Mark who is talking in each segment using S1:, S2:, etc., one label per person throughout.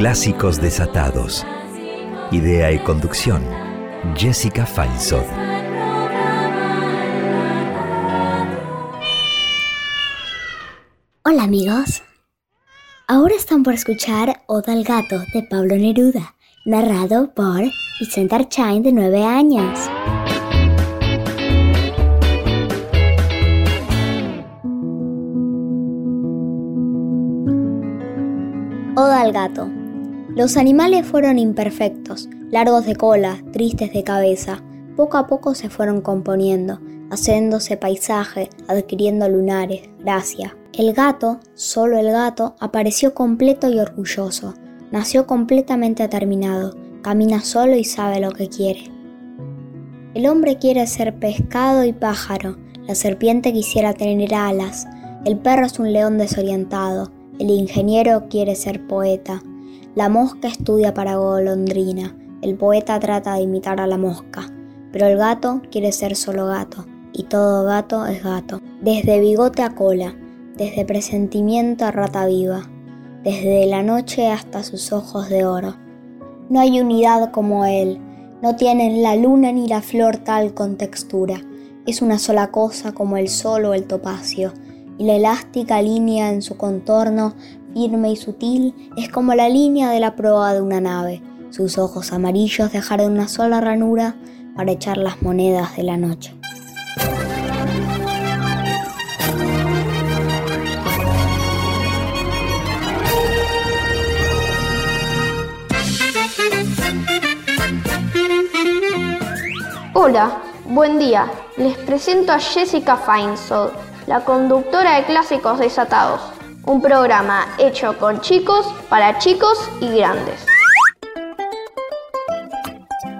S1: Clásicos desatados. Idea y conducción, Jessica Feinsohn.
S2: Hola amigos. Ahora están por escuchar Oda al gato de Pablo Neruda, narrado por Vicente Archain de 9 años. Oda al gato. Los animales fueron imperfectos, largos de cola, tristes de cabeza. Poco a poco se fueron componiendo, haciéndose paisaje, adquiriendo lunares, gracia. El gato, solo el gato, apareció completo y orgulloso. Nació completamente terminado, camina solo y sabe lo que quiere. El hombre quiere ser pescado y pájaro, la serpiente quisiera tener alas, el perro es un león desorientado, el ingeniero quiere ser poeta, la mosca estudia para golondrina, el poeta trata de imitar a la mosca, pero el gato quiere ser solo gato, y todo gato es gato, desde bigote a cola, desde presentimiento a rata viva, desde la noche hasta sus ojos de oro. No hay unidad como él, no tienen la luna ni la flor tal con textura, es una sola cosa como el sol o el topacio, y la elástica línea en su contorno, firme y sutil, es como la línea de la proa de una nave. Sus ojos amarillos dejaron una sola ranura para echar las monedas de la noche.
S3: Hola, buen día. Les presento a Jessica Feinsold, la conductora de Clásicos Desatados, un programa hecho con chicos, para chicos y grandes.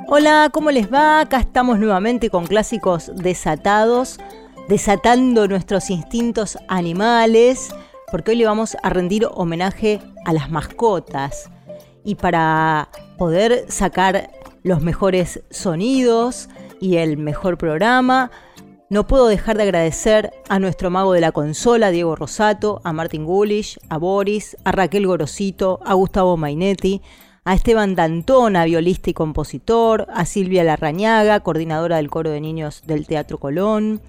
S4: Hola, ¿cómo les va? Acá estamos nuevamente con Clásicos Desatados, desatando nuestros instintos animales, porque hoy le vamos a rendir homenaje a las mascotas. Y para poder sacar los mejores sonidos, y el mejor programa. No puedo dejar de agradecer a nuestro mago de la consola, Diego Rosato, a Martin Gulish, a Boris, a Raquel Gorosito, a Gustavo Mainetti, a Esteban Dantona, violista y compositor, a Silvia Larrañaga, coordinadora del coro de niños del Teatro Colón,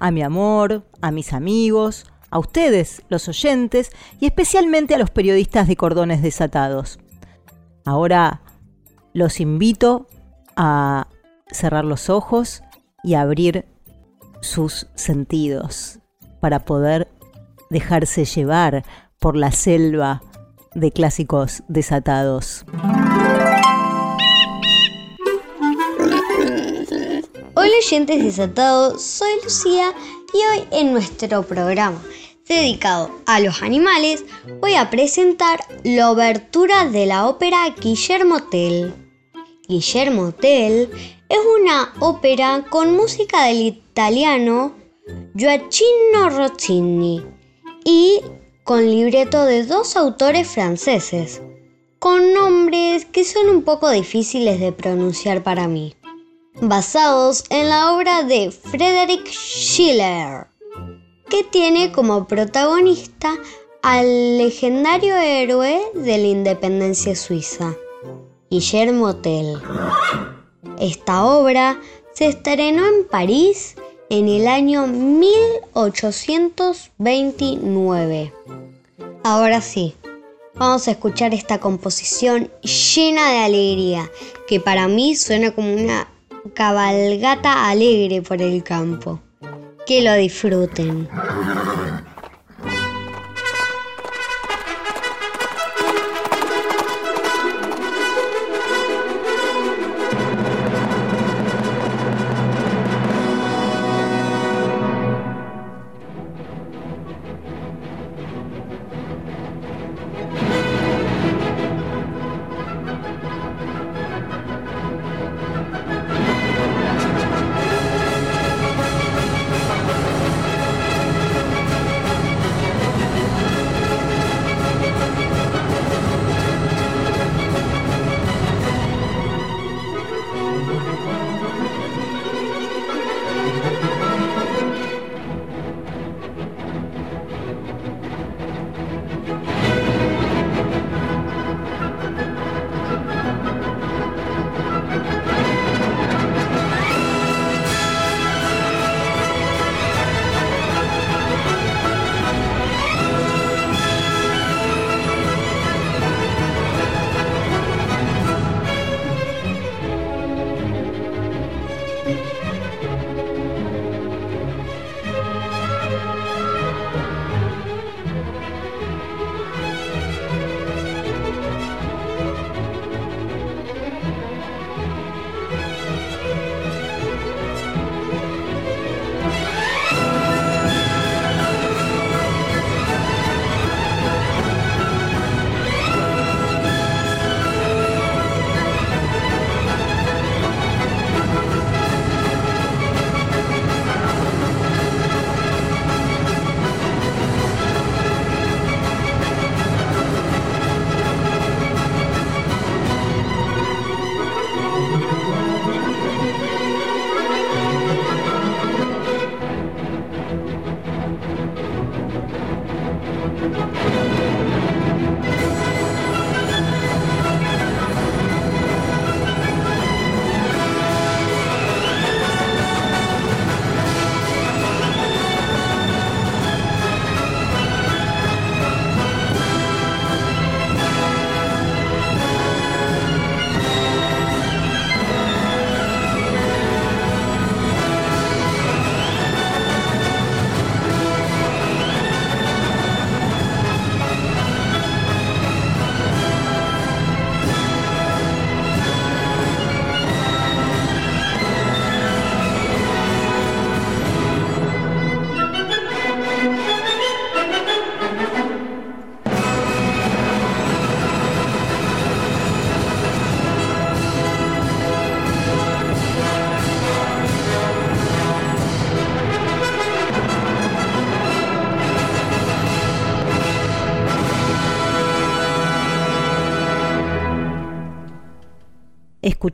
S4: a mi amor, a mis amigos, a ustedes, los oyentes, y especialmente a los periodistas de Cordones Desatados. Ahora los invito a cerrar los ojos y abrir sus sentidos para poder dejarse llevar por la selva de clásicos desatados.
S5: Hola oyentes desatados, soy Lucía y hoy en nuestro programa dedicado a los animales voy a presentar la obertura de la ópera Guillermo Tell. Guillermo Tell es una ópera con música del italiano Gioacchino Rossini y con libreto de dos autores franceses, con nombres que son un poco difíciles de pronunciar para mí, basados en la obra de Frederick Schiller, que tiene como protagonista al legendario héroe de la independencia suiza, Guillermo Tell. Esta obra se estrenó en París en el año 1829. Ahora sí, vamos a escuchar esta composición llena de alegría, que para mí suena como una cabalgata alegre por el campo. Que lo disfruten.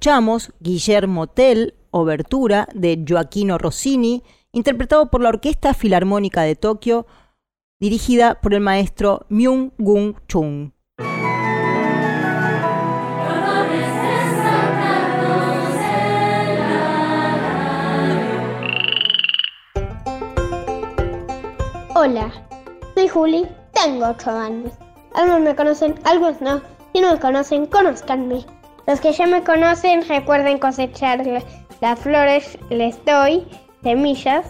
S4: escuchamos Guillermo Tell, Obertura de Joaquino Rossini, interpretado por la Orquesta Filarmónica de Tokio, dirigida por el maestro Myung Gung Chung.
S6: Hola, soy Juli, tengo 8 años. Algunos me conocen, algunos no. Si no me conocen, conozcanme. Los que ya me conocen, recuerden cosechar las flores, les doy semillas.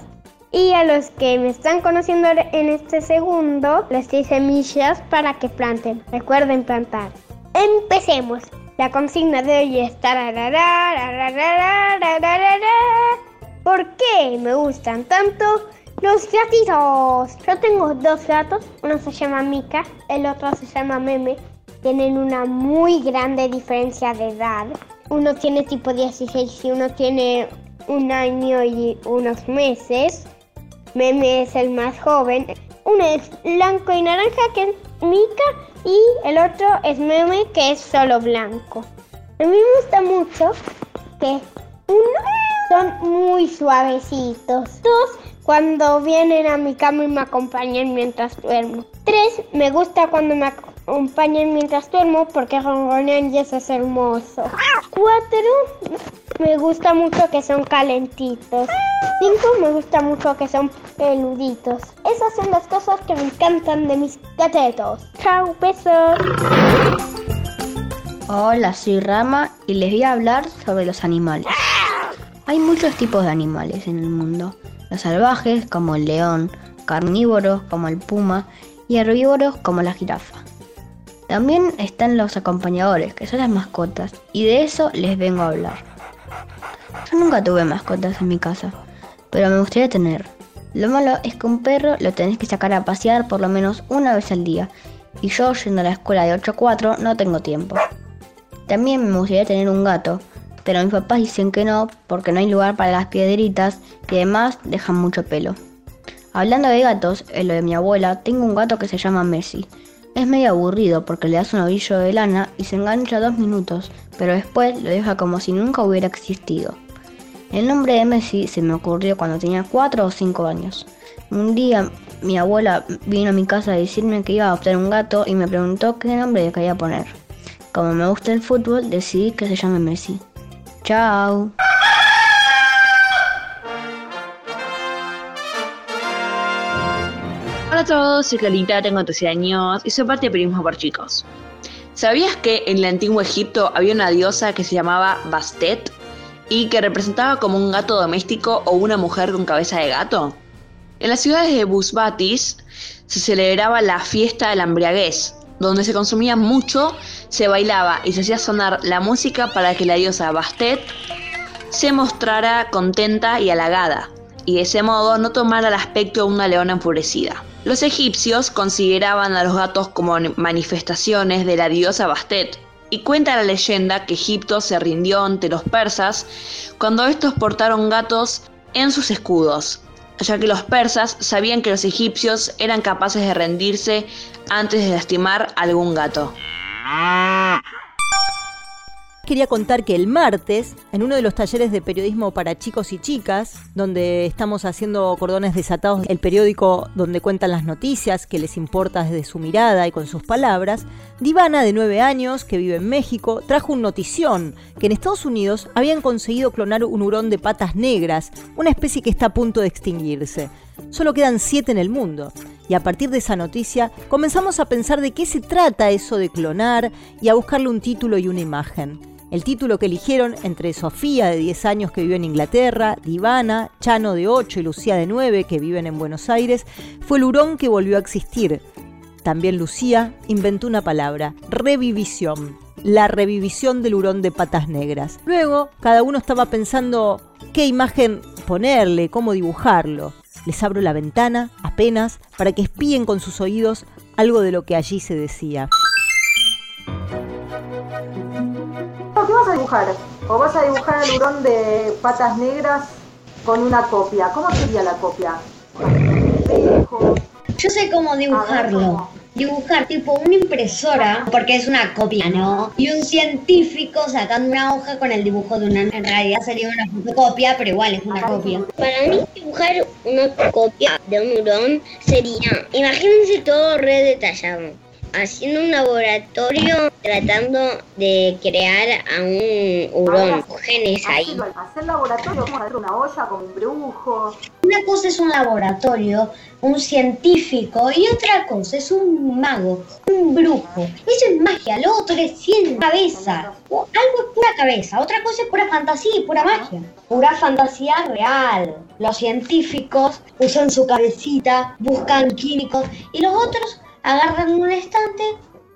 S6: Y a los que me están conociendo en este segundo, les doy semillas para que planten. Recuerden plantar. Empecemos. La consigna de hoy es ¿Por qué me gustan tanto los gatitos? Yo tengo dos gatos, uno se llama Mika, el otro se llama Meme. Tienen una muy grande diferencia de edad. Uno tiene tipo 16 y uno tiene un año y unos meses. Meme es el más joven. Uno es blanco y naranja, que es Mika, y el otro es Meme, que es solo blanco. A mí me gusta mucho que uno son muy suavecitos. Dos, cuando vienen a mi cama y me acompañan mientras duermo. Tres, me gusta cuando me acompañan mientras duermo porque ronronean y eso es hermoso. Cuatro, me gusta mucho que son calentitos. Cinco, me gusta mucho que son peluditos. Esas son las cosas que me encantan de mis gatetos. Chao, besos.
S2: Hola, soy Rama y les voy a hablar sobre los animales. Hay muchos tipos de animales en el mundo. Los salvajes, como el león, carnívoros, como el puma, y herbívoros, como la jirafa. También están los acompañadores, que son las mascotas, y de eso les vengo a hablar. Yo nunca tuve mascotas en mi casa, pero me gustaría tener. Lo malo es que un perro lo tenés que sacar a pasear por lo menos una vez al día, y yo yendo a la escuela de 8 a 4 no tengo tiempo. También me gustaría tener un gato, pero mis papás dicen que no porque no hay lugar para las piedritas y además dejan mucho pelo. Hablando de gatos, en lo de mi abuela, tengo un gato que se llama Messi. Es medio aburrido porque le das un ovillo de lana y se engancha dos minutos, pero después lo deja como si nunca hubiera existido. El nombre de Messi se me ocurrió cuando tenía 4 o 5 años. Un día mi abuela vino a mi casa a decirme que iba a adoptar un gato y me preguntó qué nombre le quería poner. Como me gusta el fútbol, decidí que se llame Messi. Chao.
S7: A todos, soy Carlita, tengo 13 años y soy parte de Periodismo por Chicos. ¿Sabías que en el antiguo Egipto había una diosa que se llamaba Bastet y que representaba como un gato doméstico o una mujer con cabeza de gato? En las ciudades de Busbatis se celebraba la fiesta de la embriaguez, donde se consumía mucho, se bailaba y se hacía sonar la música para que la diosa Bastet se mostrara contenta y halagada, y de ese modo no tomara el aspecto de una leona enfurecida. Los egipcios consideraban a los gatos como manifestaciones de la diosa Bastet, y cuenta la leyenda que Egipto se rindió ante los persas cuando estos portaron gatos en sus escudos, ya que los persas sabían que los egipcios eran capaces de rendirse antes de lastimar algún gato.
S4: Quería contar que el martes, en uno de los talleres de periodismo para chicos y chicas, donde estamos haciendo cordones desatados, el periódico donde cuentan las noticias que les importa desde su mirada y con sus palabras, Divana, de 9 años, que vive en México, trajo un notición que en Estados Unidos habían conseguido clonar un hurón de patas negras, una especie que está a punto de extinguirse. Solo quedan 7 en el mundo. Y a partir de esa noticia comenzamos a pensar de qué se trata eso de clonar y a buscarle un título y una imagen. El título que eligieron entre Sofía, de 10 años, que vive en Inglaterra, Divana, Chano, de 8 y Lucía, de 9, que viven en Buenos Aires, fue el hurón que volvió a existir. También Lucía inventó una palabra, revivisión, la revivisión del hurón de patas negras. Luego, cada uno estaba pensando qué imagen ponerle, cómo dibujarlo. Les abro la ventana, apenas, para que espíen con sus oídos algo de lo que allí se decía.
S8: ¿Qué vas a dibujar? ¿O vas a dibujar el hurón de patas negras con una copia? ¿Cómo sería la copia?
S9: Yo sé cómo dibujarlo. dibujar tipo una impresora, porque es una copia, ¿no? Y un científico sacando una hoja con el dibujo de una. En realidad sería una fotocopia, pero igual es una copia.
S10: Para mí dibujar una copia de un hurón sería, imagínense todo re detallado haciendo un laboratorio tratando de crear a un hurón, genes ahí.
S8: Hacer laboratorio, como hacer una olla con un brujo.
S9: Una cosa es un laboratorio, un científico, y otra cosa es un mago, un brujo. Eso es magia, lo otro es cien cabeza. algo es pura cabeza, otra cosa es pura fantasía y pura magia. Pura fantasía real. Los científicos usan su cabecita, buscan químicos, y los otros agarran un estante,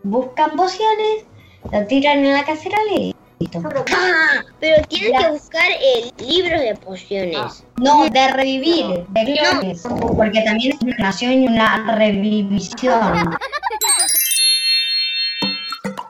S9: buscan pociones, lo tiran en la cacerola y listo.
S10: Ah, pero tienes que buscar el libro de pociones.
S9: No, de revivir, de clones, porque también es una nación y una revivisión.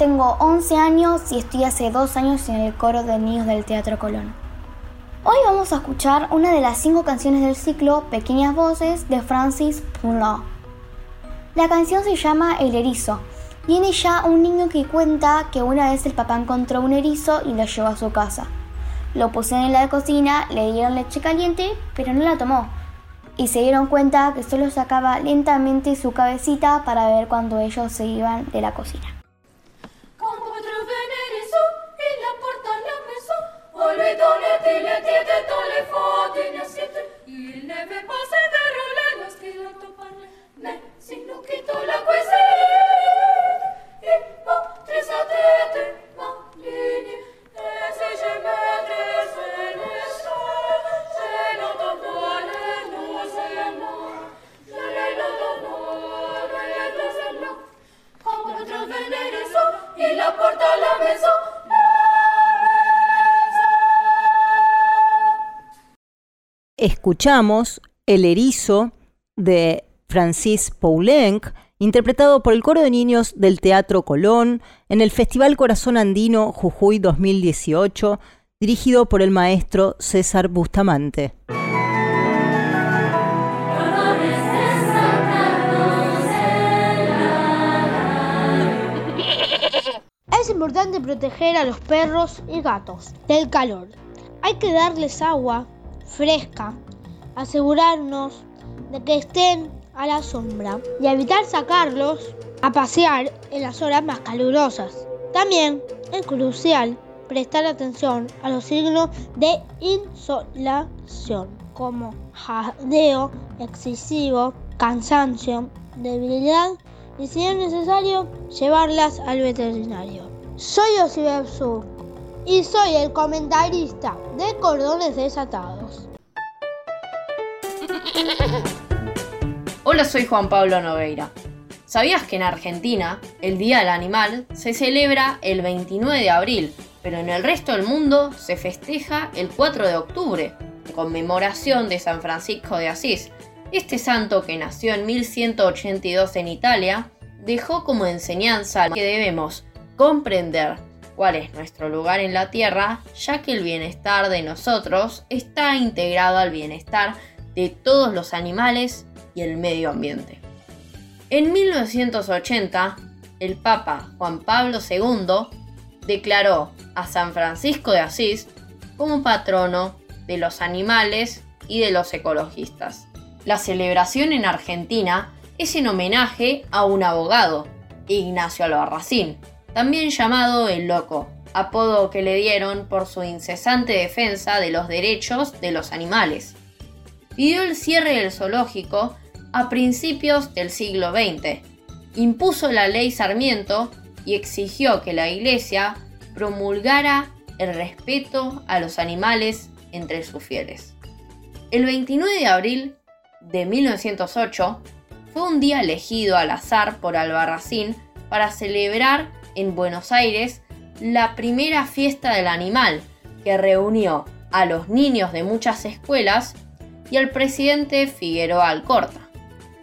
S2: tengo 11 años y estoy hace dos años en el coro de niños del Teatro Colón. Hoy vamos a escuchar una de las cinco canciones del ciclo Pequeñas Voces de Francis Poulenc. La canción se llama El erizo. Viene ya un niño que cuenta que una vez el papá encontró un erizo y lo llevó a su casa. Lo pusieron en la cocina, le dieron leche caliente, pero no la tomó. Y se dieron cuenta que solo sacaba lentamente su cabecita para ver cuando ellos se iban de la cocina. On lui donnait des lettres dans les fonds d'une cité. Il n'aimait pas se dérouler lorsqu'il entend parler. Mais si nous quittons la cuisine, il m'a tressaté de ma ligne. Et si je me désolais, je l'entends voler nos aimants. Je l'entends voler nos aimants. Quand on revenait le soir, il apporte à la maison.
S4: Escuchamos El erizo de Francis Poulenc, interpretado por el coro de niños del Teatro Colón en el Festival Corazón Andino Jujuy 2018, dirigido por el maestro César Bustamante.
S11: Es importante proteger a los perros y gatos del calor. Hay que darles agua, fresca, asegurarnos de que estén a la sombra y evitar sacarlos a pasear en las horas más calurosas. También es crucial prestar atención a los signos de insolación como jadeo excesivo, cansancio, debilidad y si es necesario llevarlas al veterinario. Soy Osibel y soy el comentarista de Cordones Desatados.
S12: Hola, soy Juan Pablo Nogueira. ¿Sabías que en Argentina el Día del Animal se celebra el 29 de abril, pero en el resto del mundo se festeja el 4 de octubre, en conmemoración de San Francisco de Asís? Este santo que nació en 1182 en Italia dejó como enseñanza que debemos comprender cuál es nuestro lugar en la Tierra, ya que el bienestar de nosotros está integrado al bienestar de todos los animales y el medio ambiente. En 1980, el Papa Juan Pablo II declaró a San Francisco de Asís como patrono de los animales y de los ecologistas. La celebración en Argentina es en homenaje a un abogado, Ignacio Albarracín, también llamado el Loco, apodo que le dieron por su incesante defensa de los derechos de los animales. Pidió el cierre del zoológico a principios del siglo XX, impuso la ley Sarmiento y exigió que la Iglesia promulgara el respeto a los animales entre sus fieles. El 29 de abril de 1908, fue un día elegido al azar por Albarracín para celebrar en Buenos Aires la primera fiesta del animal, que reunió a los niños de muchas escuelas y al presidente Figueroa Alcorta.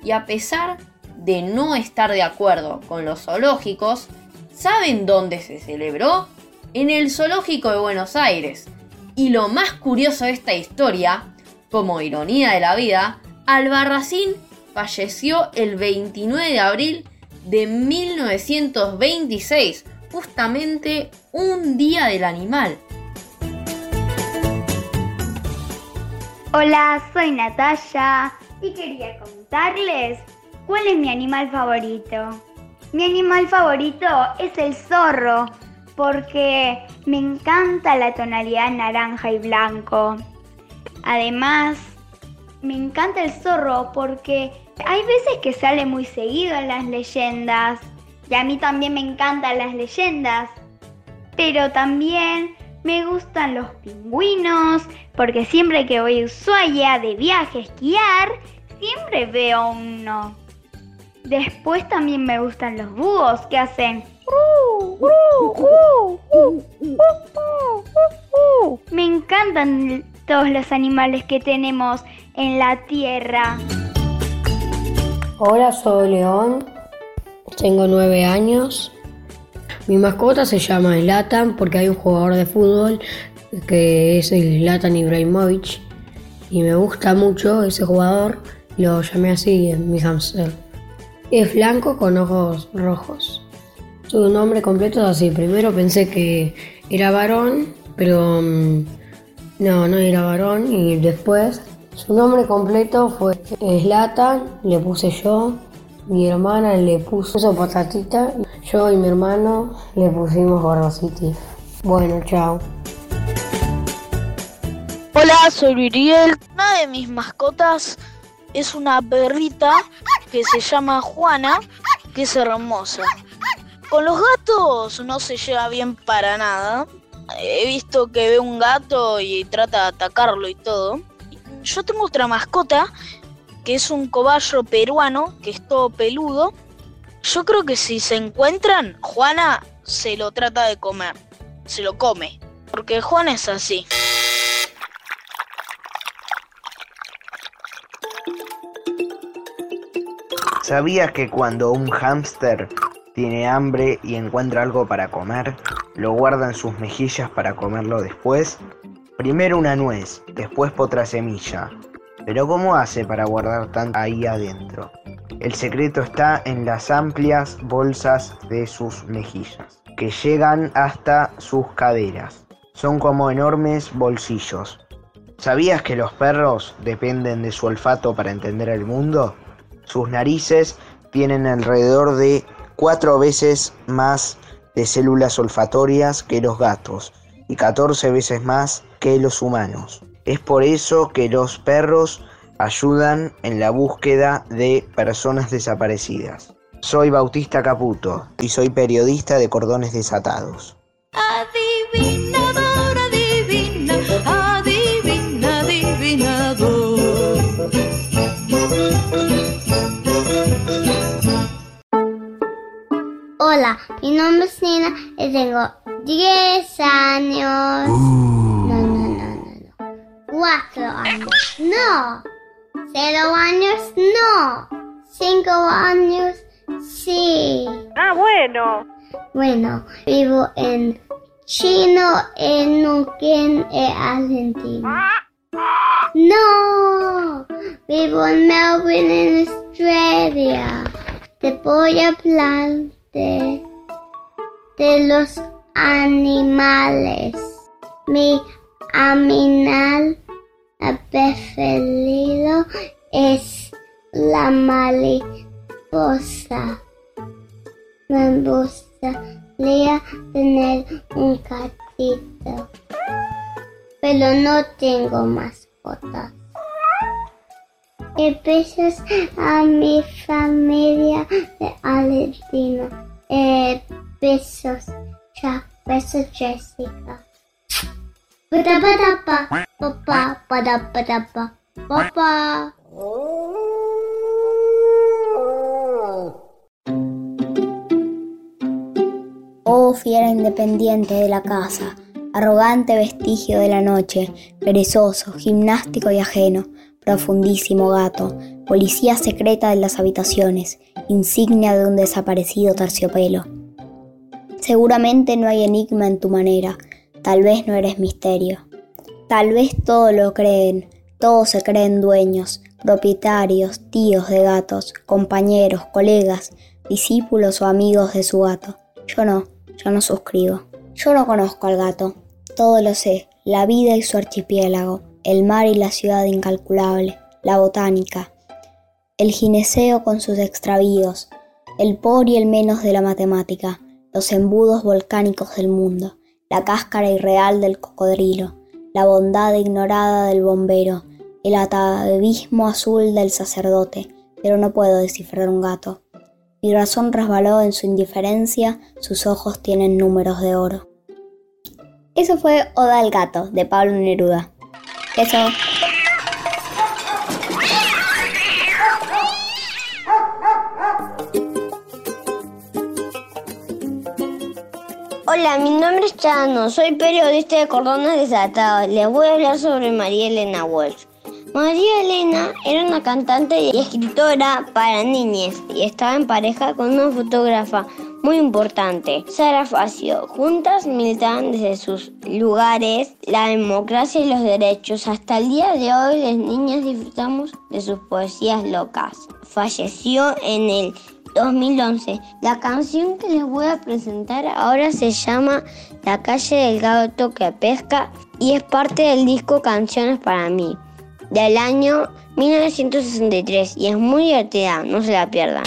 S12: Y a pesar de no estar de acuerdo con los zoológicos, ¿saben dónde se celebró? En el Zoológico de Buenos Aires. Y lo más curioso de esta historia, como ironía de la vida, Albarracín falleció el 29 de abril de 1926, justamente un día del animal.
S13: Hola, soy Natalia y quería contarles cuál es mi animal favorito. Mi animal favorito es el zorro porque me encanta la tonalidad naranja y blanco. Además, me encanta el zorro porque hay veces que sale muy seguido en las leyendas. Y a mí también me encantan las leyendas. Pero también me gustan los pingüinos, porque siempre que voy a Ushuaia de viaje a esquiar, siempre veo uno. Después también me gustan los búhos que hacen... Me encantan todos los animales que tenemos en la tierra.
S14: Hola, soy León, tengo nueve años. Mi mascota se llama Zlatan porque hay un jugador de fútbol que es el Zlatan Ibrahimovic y me gusta mucho ese jugador. Lo llamé así en mi hamster. Es blanco con ojos rojos. Su nombre completo es así. Primero pensé que era varón, pero mm, no, no era varón. Y después su nombre completo fue Slatan, le puse yo, mi hermana le puso patatita, yo y mi hermano le pusimos Gordo Bueno, chao.
S15: Hola, soy Viriel. Una de mis mascotas es una perrita que se llama Juana, que es hermosa. Con los gatos no se lleva bien para nada. He visto que ve un gato y trata de atacarlo y todo yo tengo otra mascota que es un cobayo peruano que es todo peludo. Yo creo que si se encuentran, Juana se lo trata de comer, se lo come, porque Juana es así.
S16: ¿Sabías que cuando un hámster tiene hambre y encuentra algo para comer, lo guarda en sus mejillas para comerlo después? Primero una nuez, después otra semilla. Pero ¿cómo hace para guardar tanto ahí adentro? El secreto está en las amplias bolsas de sus mejillas, que llegan hasta sus caderas. Son como enormes bolsillos. ¿Sabías que los perros dependen de su olfato para entender el mundo? Sus narices tienen alrededor de cuatro veces más de células olfatorias que los gatos y 14 veces más que los humanos. Es por eso que los perros ayudan en la búsqueda de personas desaparecidas. Soy Bautista Caputo y soy periodista de Cordones Desatados.
S17: Adivinador, adivina, adivina, adivinador.
S18: Hola, mi nombre es Nina y tengo 10 años. No, no, no, no, no. 4 años. No. 0 años, no. 5 años, sí.
S9: Ah, bueno.
S18: Bueno, vivo en Chino, en Neuquén, en Argentina. No, vivo en Melbourne, en Australia. Te voy a hablar de, de los animales. Mi animal preferido es la mariposa. Me gustaría tener un gatito, pero no tengo mascotas. Y besos a mi familia de Argentina. Eh, besos. Chuck vs. Jessica.
S2: Oh, fiera independiente de la casa, arrogante vestigio de la noche, perezoso, gimnástico y ajeno, profundísimo gato, policía secreta de las habitaciones, insignia de un desaparecido terciopelo Seguramente no hay enigma en tu manera, tal vez no eres misterio. Tal vez todo lo creen, todos se creen dueños, propietarios, tíos de gatos, compañeros, colegas, discípulos o amigos de su gato. Yo no, yo no suscribo. Yo no conozco al gato, todo lo sé, la vida y su archipiélago, el mar y la ciudad incalculable, la botánica, el gineceo con sus extravíos, el por y el menos de la matemática, los embudos volcánicos del mundo, la cáscara irreal del cocodrilo, la bondad ignorada del bombero, el atavismo azul del sacerdote, pero no puedo descifrar un gato. Mi razón resbaló en su indiferencia, sus ojos tienen números de oro. Eso fue Oda al gato, de Pablo Neruda. Eso.
S9: Hola, mi nombre es Chano, soy periodista de Cordones Desatados. Les voy a hablar sobre María Elena Walsh. María Elena era una cantante y escritora para niñas y estaba en pareja con una fotógrafa muy importante, Sara Facio. Juntas militaban desde sus lugares la democracia y los derechos. Hasta el día de hoy las niñas disfrutamos de sus poesías locas. Falleció en el 2011. La canción que les voy a presentar ahora se llama La calle del gato que pesca y es parte del disco Canciones para mí del año 1963 y es muy divertida, no se la pierdan.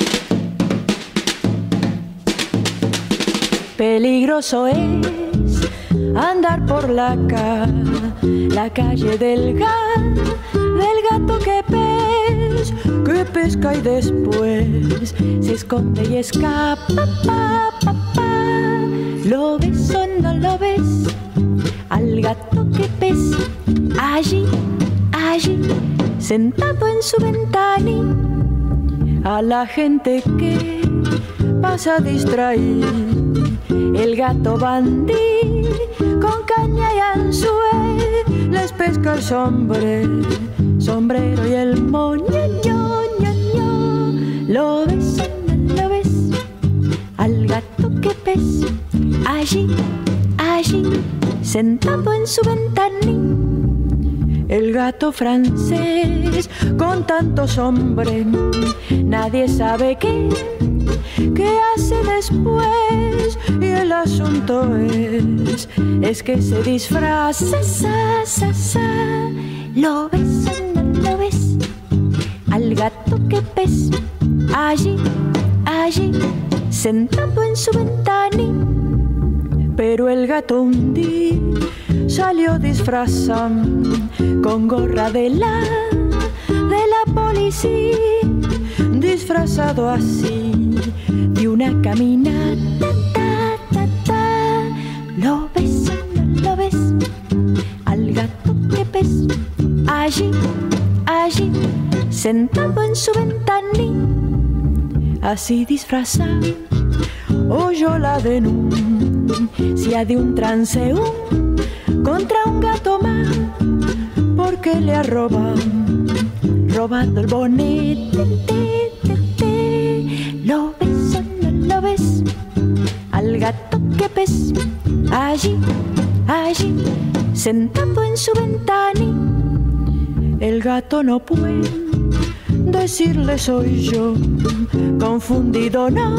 S17: Peligroso es andar por la, ca la calle del, del gato que que pesca y después se esconde y escapa. Pa, pa, pa. ¿Lo ves o no lo ves? Al gato que pes allí allí, sentado en su ventana, a la gente que pasa a distraer. El gato bandí con caña y anzuelo les pesca el sombrero, sombrero y el moño, ño, ño. Lo ves, lo ves, al gato que pes allí, allí, sentado en su ventana el gato francés con tantos hombres, nadie sabe qué, qué hace después. Y el asunto es, es que se disfraza, sa, sa, lo no lo ves, al gato que pes, allí, allí, sentado en su ventana. Pero el gato un día salió disfrazado con gorra de la de la policía, disfrazado así de una caminata. Ta, ta, ta. Lo ves, lo ves, al gato que pes allí, allí, sentado en su ventana, así disfrazado, oyó la denuncia de un transeúnte contra un gato más porque le ha robado, robado el bonete. Lo ves o no lo ves al gato que pes allí, allí, sentado en su ventana. El gato no puede decirle soy yo, confundido no,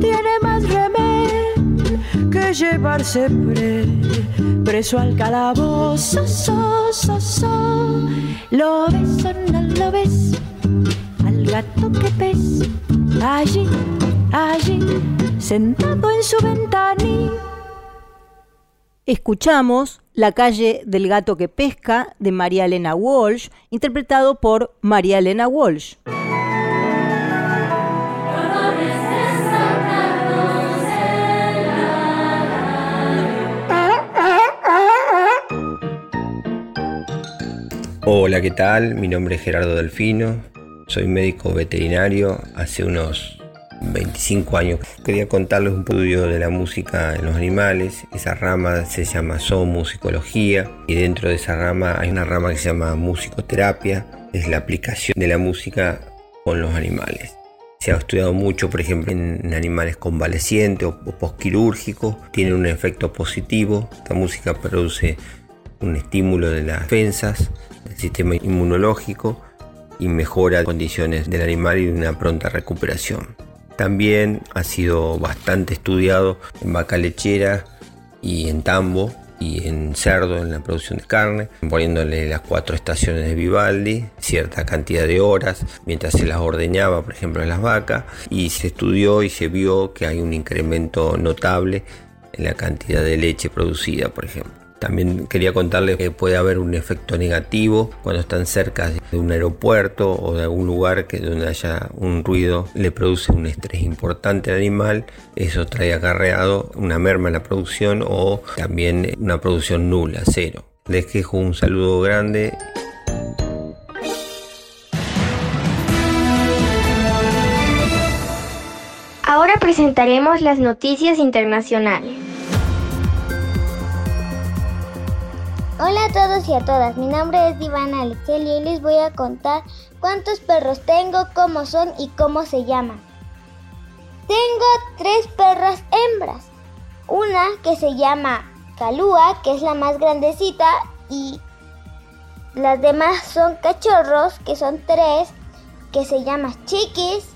S17: tiene más remedio que llevarse pre preso al calabozo, so, so, so. Lo ves o no lo ves, al gato que pes, allí, allí, sentado en su ventana.
S4: Escuchamos La calle del gato que pesca de María Elena Walsh, interpretado por María Elena Walsh.
S19: Hola, ¿qué tal? Mi nombre es Gerardo Delfino, soy médico veterinario. Hace unos 25 años. Quería contarles un estudio de la música en los animales. Esa rama se llama zoomusicología y dentro de esa rama hay una rama que se llama musicoterapia. Es la aplicación de la música con los animales. Se ha estudiado mucho, por ejemplo, en animales convalecientes o posquirúrgicos. Tiene un efecto positivo. Esta música produce un estímulo de las defensas del sistema inmunológico y mejora condiciones del animal y una pronta recuperación. También ha sido bastante estudiado en vaca lechera y en tambo y en cerdo en la producción de carne, poniéndole las cuatro estaciones de Vivaldi, cierta cantidad de horas mientras se las ordeñaba, por ejemplo, en las vacas, y se estudió y se vio que hay un incremento notable en la cantidad de leche producida, por ejemplo. También quería contarles que puede haber un efecto negativo cuando están cerca de un aeropuerto o de algún lugar que donde haya un ruido le produce un estrés importante al animal. Eso trae acarreado una merma en la producción o también una producción nula, cero. Les dejo un saludo grande.
S20: Ahora presentaremos las noticias internacionales.
S18: Hola a todos y a todas, mi nombre es Divana Alexel y les voy a contar cuántos perros tengo, cómo son y cómo se llaman. Tengo tres perras hembras, una que se llama Calúa, que es la más grandecita, y las demás son cachorros, que son tres, que se llaman Chiquis,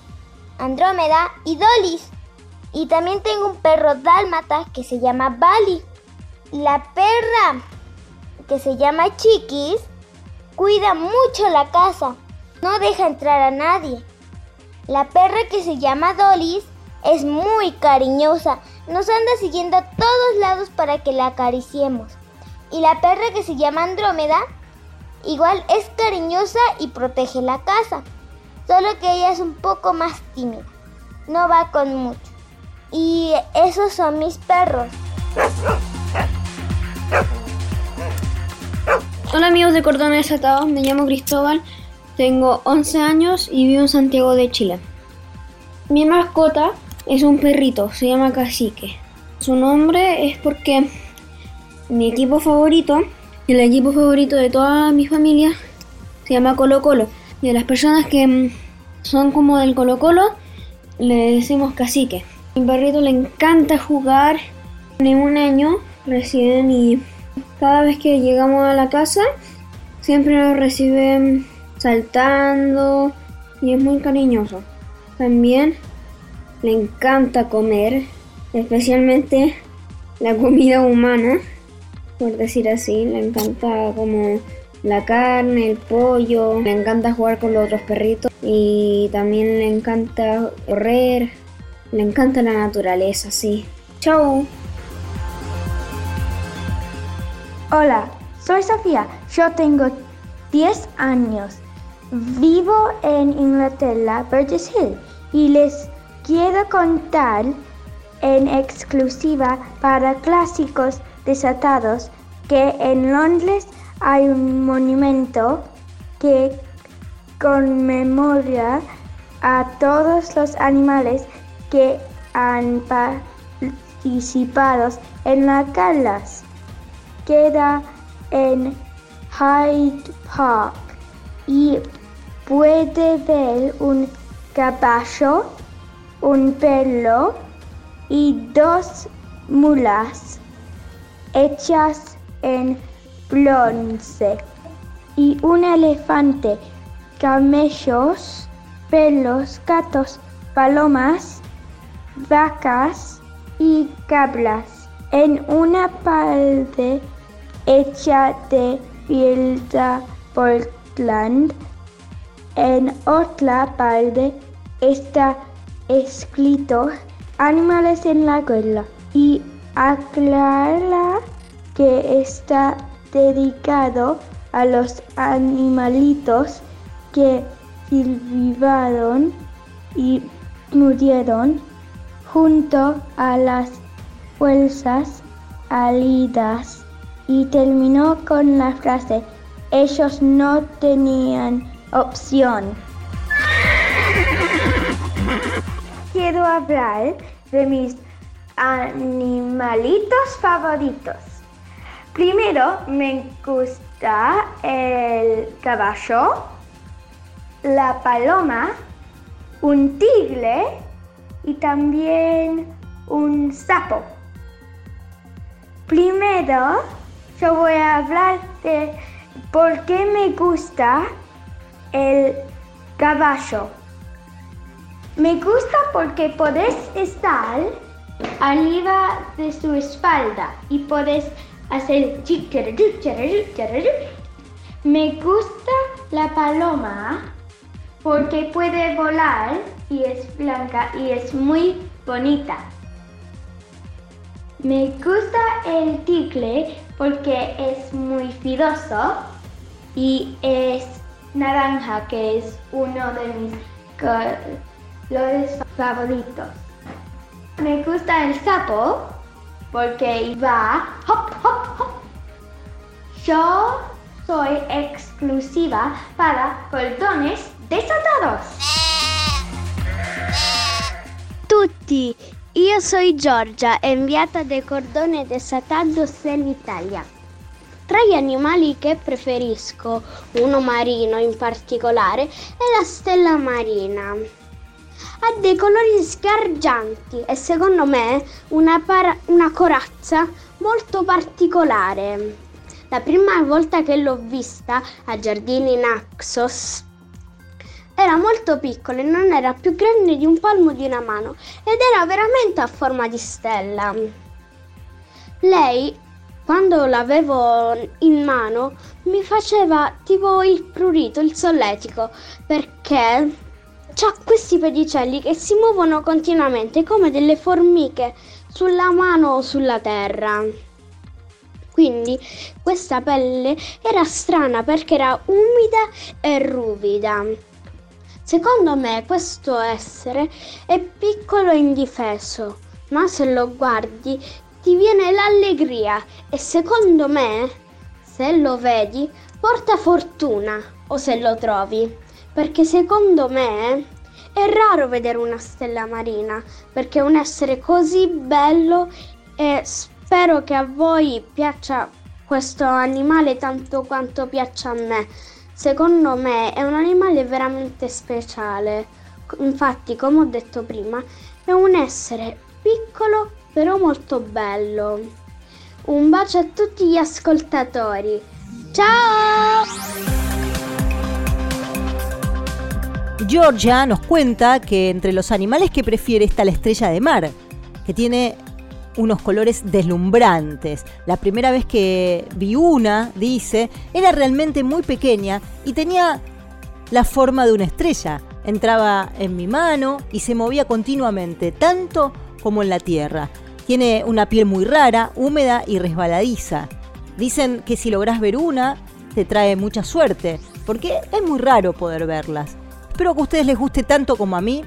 S18: Andrómeda y Dolis. Y también tengo un perro dálmata que se llama Bali. La perra que se llama Chiquis, cuida mucho la casa, no deja entrar a nadie. La perra que se llama Dolis es muy cariñosa, nos anda siguiendo a todos lados para que la acariciemos. Y la perra que se llama Andrómeda, igual es cariñosa y protege la casa, solo que ella es un poco más tímida, no va con mucho. Y esos son mis perros.
S21: Hola amigos de Cordones Desatados, me llamo Cristóbal, tengo 11 años y vivo en Santiago de Chile. Mi mascota es un perrito, se llama Cacique. Su nombre es porque mi equipo favorito, el equipo favorito de toda mi familia, se llama Colo Colo. Y a las personas que mm, son como del Colo Colo, le decimos Cacique. Mi perrito le encanta jugar, tiene un año recién y cada vez que llegamos a la casa, siempre nos reciben saltando y es muy cariñoso. También le encanta comer, especialmente la comida humana, por decir así. Le encanta como la carne, el pollo, le encanta jugar con los otros perritos y también le encanta correr, le encanta la naturaleza, sí. Chau.
S22: Hola, soy Sofía. Yo tengo 10 años. Vivo en Inglaterra, Burgess Hill, y les quiero contar en exclusiva para clásicos desatados que en Londres hay un monumento que conmemora a todos los animales que han participado en las galas queda en Hyde Park y puede ver un caballo, un perro y dos mulas hechas en bronce y un elefante, camellos, perros, gatos, palomas, vacas y cabras. En una parte hecha de piedra Portland. En otra parte está escrito Animales en la guerra y aclara que está dedicado a los animalitos que sirvieron y murieron junto a las fuerzas aliadas y terminó con la frase, ellos no tenían opción.
S6: Quiero
S22: hablar de mis animalitos favoritos. Primero me gusta el caballo, la paloma, un tigre y también un sapo. Primero yo voy a hablar de por qué me gusta el caballo. Me gusta porque podés estar arriba de su espalda y podés hacer Me gusta la paloma porque puede volar y es blanca y es muy bonita. Me gusta el tigre porque es muy fidoso y es naranja que es uno de mis colores favoritos. Me gusta el sapo porque va hop, hop, hop. Yo soy exclusiva para cordones desatados.
S6: Tutti, io soy Giorgia, inviata dei cordoni desatados dell'Italia. Tra gli animali che preferisco, uno marino in particolare, è la stella marina ha dei colori sgargianti e secondo me una, para- una corazza molto particolare. La prima volta che l'ho vista a Giardini Naxos era molto piccola e non era più grande di un palmo di una mano ed era veramente a forma di stella. Lei, quando l'avevo in mano, mi faceva tipo il prurito, il solletico, perché ha questi pedicelli che si muovono continuamente come delle formiche sulla mano o sulla terra. Quindi questa pelle era strana perché era umida e ruvida. Secondo me questo essere è piccolo e indifeso, ma se lo guardi ti viene l'allegria e secondo me, se lo vedi, porta fortuna o se lo trovi perché secondo me è raro vedere una stella marina, perché è un essere così bello e spero che a voi piaccia questo animale tanto quanto piaccia a me. Secondo me è un animale veramente speciale. Infatti, come ho detto prima, è un essere piccolo però molto bello. Un bacio a tutti gli ascoltatori. Ciao!
S4: Georgia nos cuenta que entre los animales que prefiere está la estrella de mar, que tiene unos colores deslumbrantes. La primera vez que vi una, dice, era realmente muy pequeña y tenía la forma de una estrella. Entraba en mi mano y se movía continuamente, tanto como en la tierra. Tiene una piel muy rara, húmeda y resbaladiza. Dicen que si logras ver una, te trae mucha suerte, porque es muy raro poder verlas. Espero que a ustedes les guste tanto como a mí.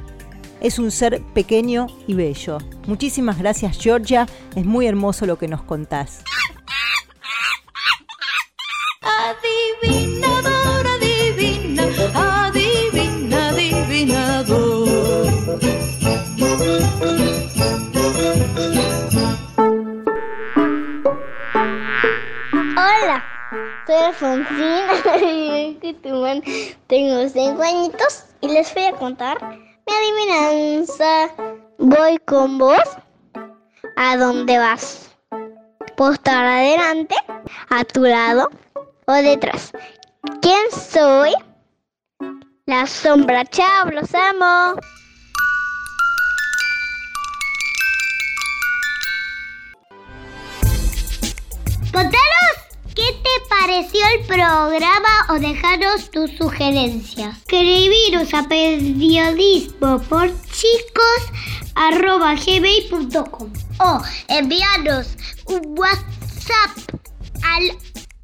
S4: Es un ser pequeño y bello. Muchísimas gracias Georgia, es muy hermoso lo que nos contás.
S17: Adivinador, adivina, adivina, adivinador.
S18: Hola, soy Alfonsina Tengo cinco añitos y les voy a contar mi adivinanza. Voy con vos. ¿A dónde vas? ¿Puedo estar adelante, a tu lado o detrás? ¿Quién soy? La sombra. Chao, los amo. Contanos qué te pareció el programa o dejaros tus sugerencias. Escribiros a periodismo por chicos arroba gmail.com o enviarnos un WhatsApp al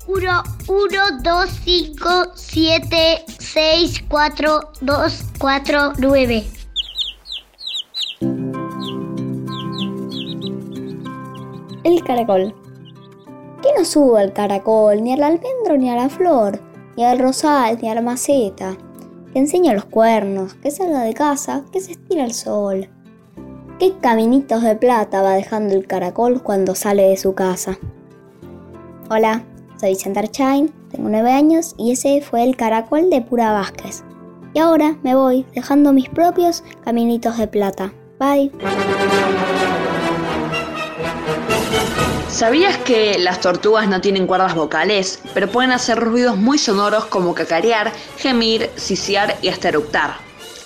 S18: 11257642249.
S2: El caracol. ¿Qué no sube al caracol, ni al almendro, ni a la flor, ni al rosal, ni a la maceta? Que enseña los cuernos, que salga de casa, que se estira el sol. ¿Qué caminitos de plata va dejando el caracol cuando sale de su casa? Hola, soy Vicente Archain, tengo 9 años y ese fue el caracol de Pura Vázquez. Y ahora me voy dejando mis propios caminitos de plata. Bye.
S7: ¿Sabías que las tortugas no tienen cuerdas vocales, pero pueden hacer ruidos muy sonoros como cacarear, gemir, sisear y hasta eructar?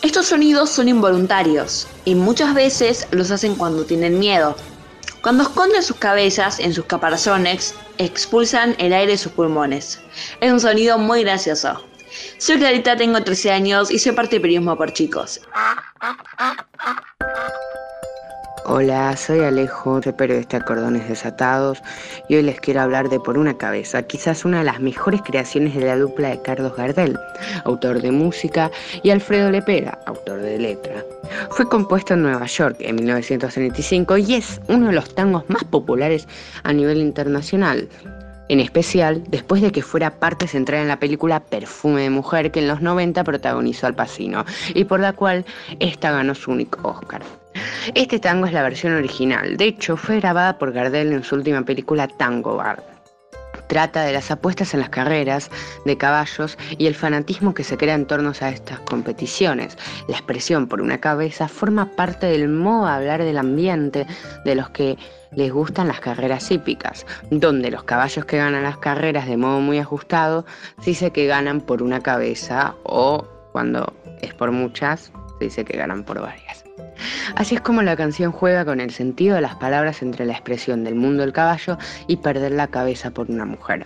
S7: Estos sonidos son involuntarios y muchas veces los hacen cuando tienen miedo. Cuando esconden sus cabezas en sus caparazones, expulsan el aire de sus pulmones. Es un sonido muy gracioso. Soy Clarita, tengo 13 años y soy parte de Periodismo por Chicos.
S23: Hola, soy Alejo, soy periodista de Cordones Desatados y hoy les quiero hablar de Por una cabeza, quizás una de las mejores creaciones de la dupla de Carlos Gardel, autor de música, y Alfredo Lepera, autor de letra. Fue compuesto en Nueva York en 1935 y es uno de los tangos más populares a nivel internacional. En especial después de que fuera parte central en la película Perfume de Mujer que en los 90 protagonizó Al Pacino y por la cual esta ganó su único Oscar. Este tango es la versión original, de hecho fue grabada por Gardel en su última película Tango Bar. Trata de las apuestas en las carreras de caballos y el fanatismo que se crea en torno a estas competiciones. La expresión por una cabeza forma parte del modo de hablar del ambiente de los que les gustan las carreras hípicas, donde los caballos que ganan las carreras de modo muy ajustado se dice que ganan por una cabeza o cuando es por muchas se dice que ganan por varias. Así es como la canción juega con el sentido de las palabras entre la expresión del mundo del caballo y perder la cabeza por una mujer.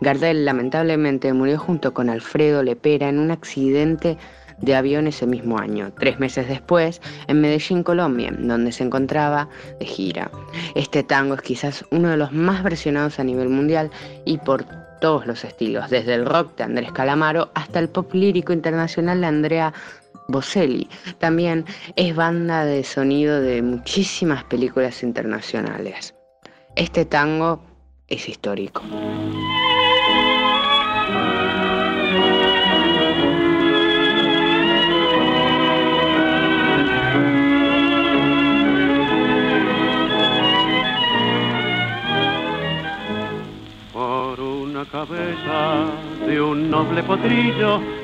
S23: Gardel lamentablemente murió junto con Alfredo Lepera en un accidente de avión ese mismo año, tres meses después, en Medellín, Colombia, donde se encontraba de gira. Este tango es quizás uno de los más versionados a nivel mundial y por todos los estilos, desde el rock de Andrés Calamaro hasta el pop lírico internacional de Andrea Bocelli. También es banda de sonido de muchísimas películas internacionales. Este tango es histórico.
S24: Por una cabeza de un noble potrillo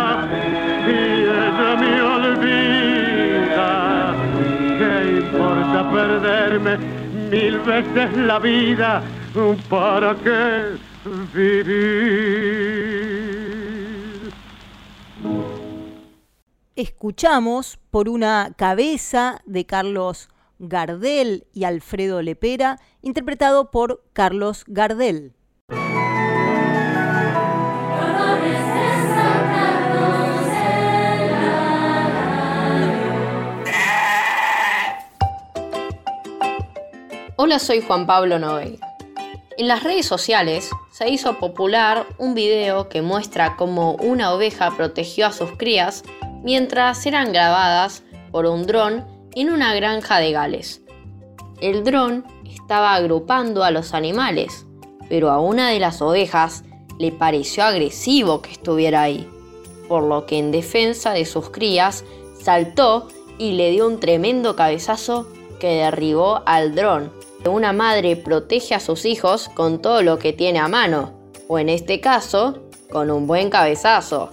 S24: perderme mil veces la vida? ¿Para qué vivir?
S4: Escuchamos por una cabeza de Carlos Gardel y Alfredo Lepera, interpretado por Carlos Gardel.
S12: Hola, soy Juan Pablo Noveira. En las redes sociales se hizo popular un video que muestra cómo una oveja protegió a sus crías mientras eran grabadas por un dron en una granja de Gales. El dron estaba agrupando a los animales, pero a una de las ovejas le pareció agresivo que estuviera ahí, por lo que en defensa de sus crías saltó y le dio un tremendo cabezazo que derribó al dron. Una madre protege a sus hijos con todo lo que tiene a mano, o en este caso, con un buen cabezazo.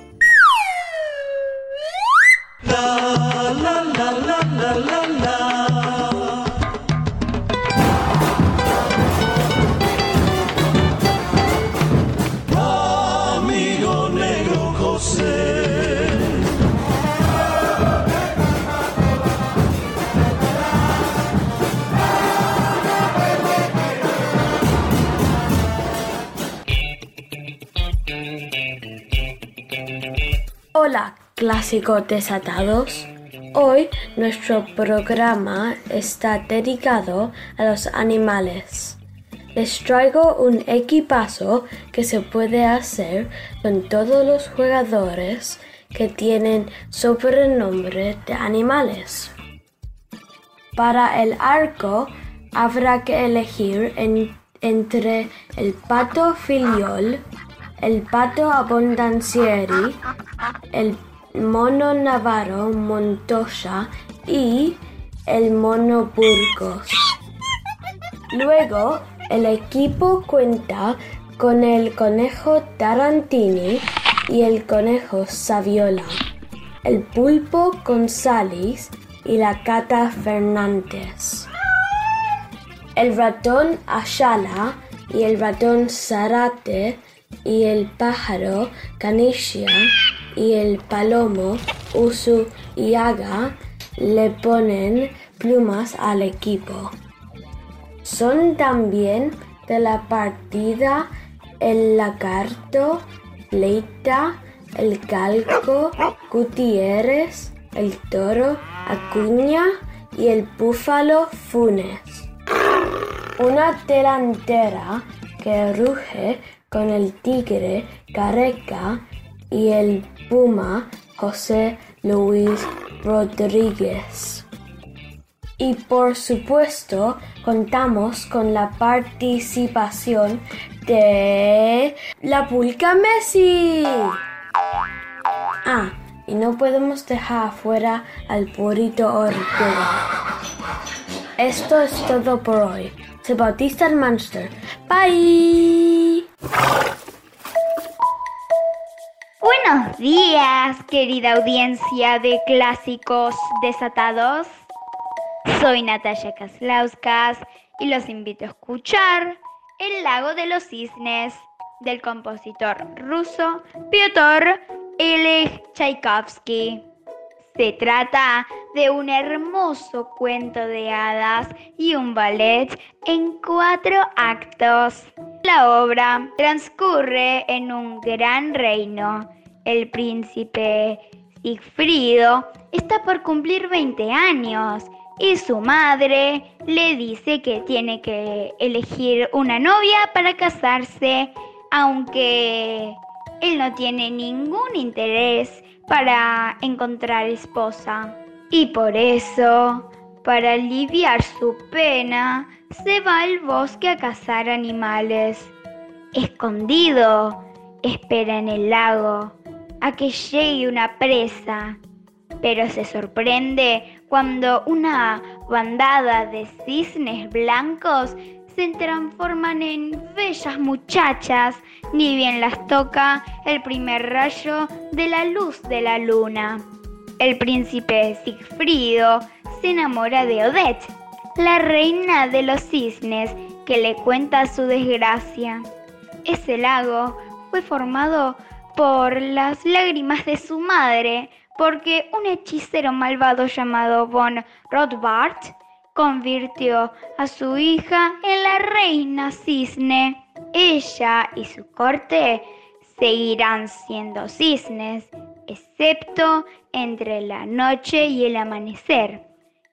S25: Hola, clásicos desatados. Hoy nuestro programa está dedicado a los animales. Les traigo un equipazo que se puede hacer con todos los jugadores que tienen sobrenombre de animales. Para el arco habrá que elegir en- entre el pato filiol, el pato abondancieri, el mono navarro Montoya y el mono Burgos. Luego, el equipo cuenta con el conejo Tarantini y el conejo Saviola, el pulpo González y la cata Fernández, el ratón Ayala y el ratón Zarate y el pájaro Canicia y el palomo Usu y le ponen plumas al equipo. Son también de la partida el lagarto, Leita, el calco, Gutiérrez, el toro, Acuña y el búfalo Funes. Una delantera que ruge con el tigre Careca y el puma José Luis Rodríguez. Y por supuesto contamos con la participación de la pulca Messi. Ah, y no podemos dejar afuera al burrito Ortega. Esto es todo por hoy. Soy Bautista el Monster. Bye.
S13: Buenos días, querida audiencia de clásicos desatados. Soy Natalia Kaslauskas y los invito a escuchar El lago de los cisnes del compositor ruso Piotr Ilich Tchaikovsky. Se trata de un hermoso cuento de hadas y un ballet en cuatro actos. La obra transcurre en un gran reino. El príncipe Sigfrido está por cumplir 20 años y su madre le dice que tiene que elegir una novia para casarse, aunque él no tiene ningún interés para encontrar esposa. Y por eso, para aliviar su pena, se va al bosque a cazar animales. Escondido, espera en el lago a que llegue una presa, pero se sorprende cuando una bandada de cisnes blancos se transforman en bellas muchachas, ni bien las toca el primer rayo de la luz de la luna. El príncipe Sigfrido se enamora de Odette, la reina de los cisnes, que le cuenta su desgracia. Ese lago fue formado por las lágrimas de su madre, porque un hechicero malvado llamado von Rothbard convirtió a su hija en la reina cisne. Ella y su corte seguirán siendo cisnes, excepto entre la noche y el amanecer.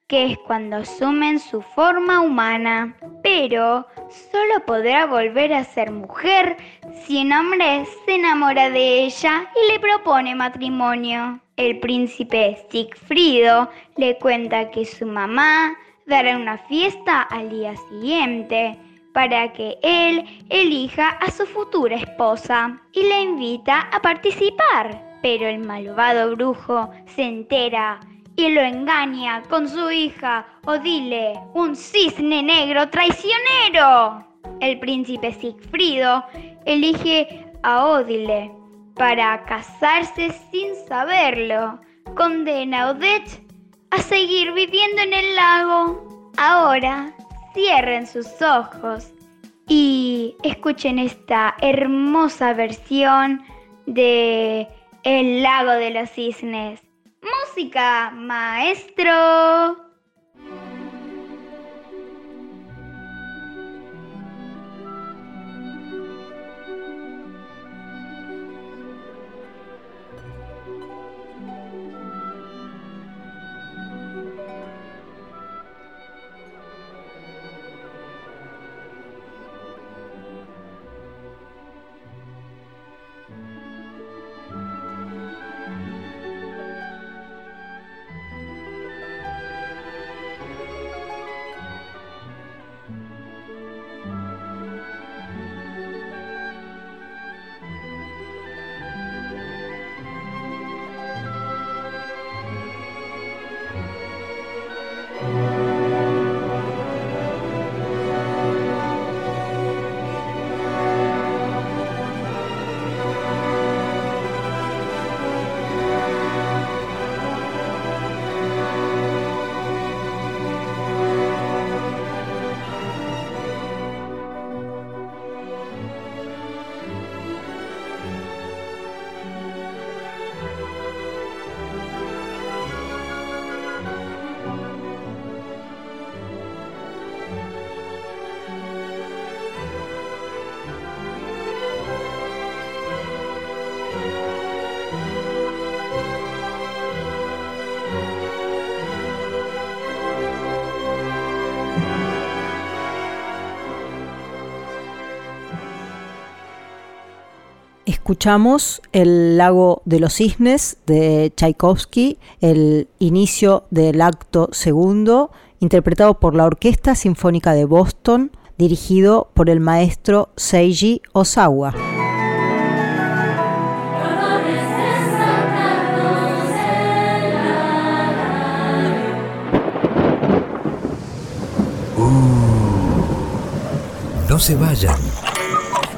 S13: que es cuando asumen su forma humana, pero solo podrá volver a ser mujer si un hombre se enamora de ella y le propone matrimonio. El príncipe Sigfrido le cuenta que su mamá dará una fiesta al día siguiente para que él elija a su futura esposa y le invita a participar. Pero el malvado brujo se entera y lo engaña con su hija Odile, un cisne negro traicionero. El príncipe Sigfrido elige a Odile para casarse sin saberlo. Condena a Odette a seguir viviendo en el lago. Ahora cierren sus ojos y escuchen esta hermosa versión de El lago de los cisnes. Música, maestro.
S4: Escuchamos El lago de los cisnes de Tchaikovsky, el inicio del acto segundo, interpretado por la Orquesta Sinfónica de Boston, dirigido por el maestro Seiji Osawa.
S26: No se vayan.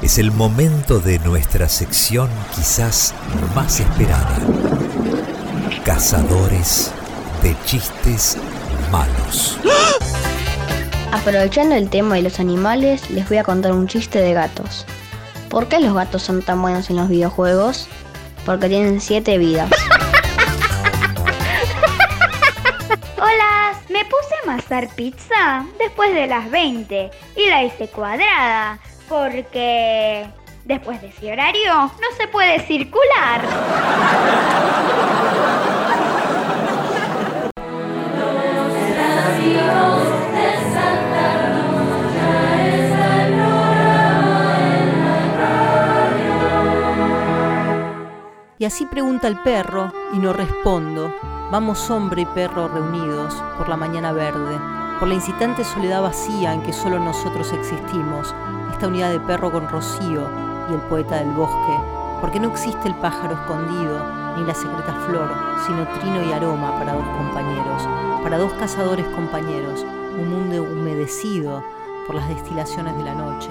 S26: Es el momento de nuestra sección quizás más esperada. Cazadores de chistes malos.
S9: Aprovechando el tema de los animales, les voy a contar un chiste de gatos. ¿Por qué los gatos son tan buenos en los videojuegos? Porque tienen siete vidas.
S13: Hola, me puse a amasar pizza después de las 20 y la hice cuadrada porque después de ese horario no se puede circular.
S4: Y así pregunta el perro y no respondo. Vamos hombre y perro reunidos por la mañana verde, por la incitante soledad vacía en que solo nosotros existimos, esta unidad de perro con rocío y el poeta del bosque, porque no existe el pájaro escondido ni la secreta flor, sino trino y aroma para dos compañeros, para dos cazadores compañeros, un mundo humedecido por las destilaciones de la noche,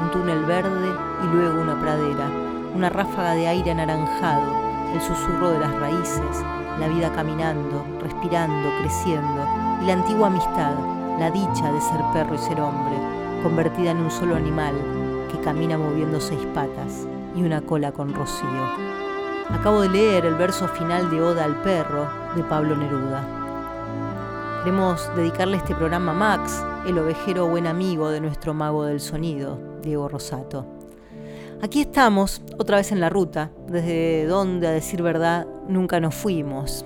S4: un túnel verde y luego una pradera, una ráfaga de aire anaranjado, el susurro de las raíces, la vida caminando, respirando, creciendo, y la antigua amistad, la dicha de ser perro y ser hombre, convertida en un solo animal que camina moviendo seis patas y una cola con rocío. Acabo de leer el verso final de Oda al perro de Pablo Neruda. Queremos dedicarle este programa a Max, el ovejero buen amigo de nuestro mago del sonido, Diego Rosato. Aquí estamos, otra vez en la ruta, desde donde, a decir verdad, nunca nos fuimos.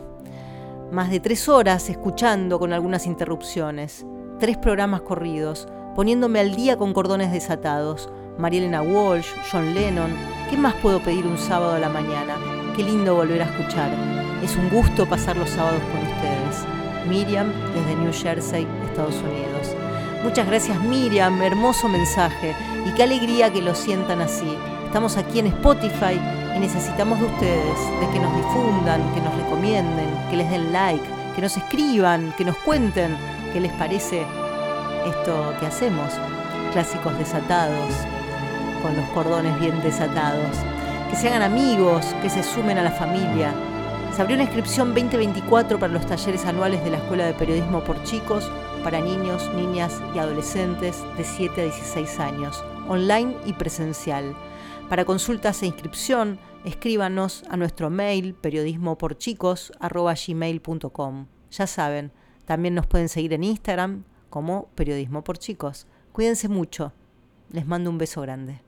S4: más de tres horas escuchando con algunas interrupciones, tres programas corridos, poniéndome al día con cordones desatados. Marielena Walsh, John Lennon, ¿qué más puedo pedir un sábado a la mañana? Qué lindo volver a escuchar. Es un gusto pasar los sábados con ustedes. Miriam desde New Jersey, Estados Unidos. Muchas gracias Miriam, hermoso mensaje y qué alegría que lo sientan así. Estamos aquí en Spotify y necesitamos de ustedes, de que nos difundan, que nos recomienden, que les den like, que nos escriban, que nos cuenten qué les parece esto que hacemos. Clásicos desatados, con los cordones bien desatados. Que se hagan amigos, que se sumen a la familia. Se abrió una inscripción 2024 para los talleres anuales de la Escuela de Periodismo por Chicos para niños, niñas y adolescentes de 7 a 16 años, online y presencial. Para consultas e inscripción, escríbanos a nuestro mail periodismoporchicos.gmail.com. Ya saben, también nos pueden seguir en Instagram como Periodismo por Chicos. Cuídense mucho. Les mando un beso grande.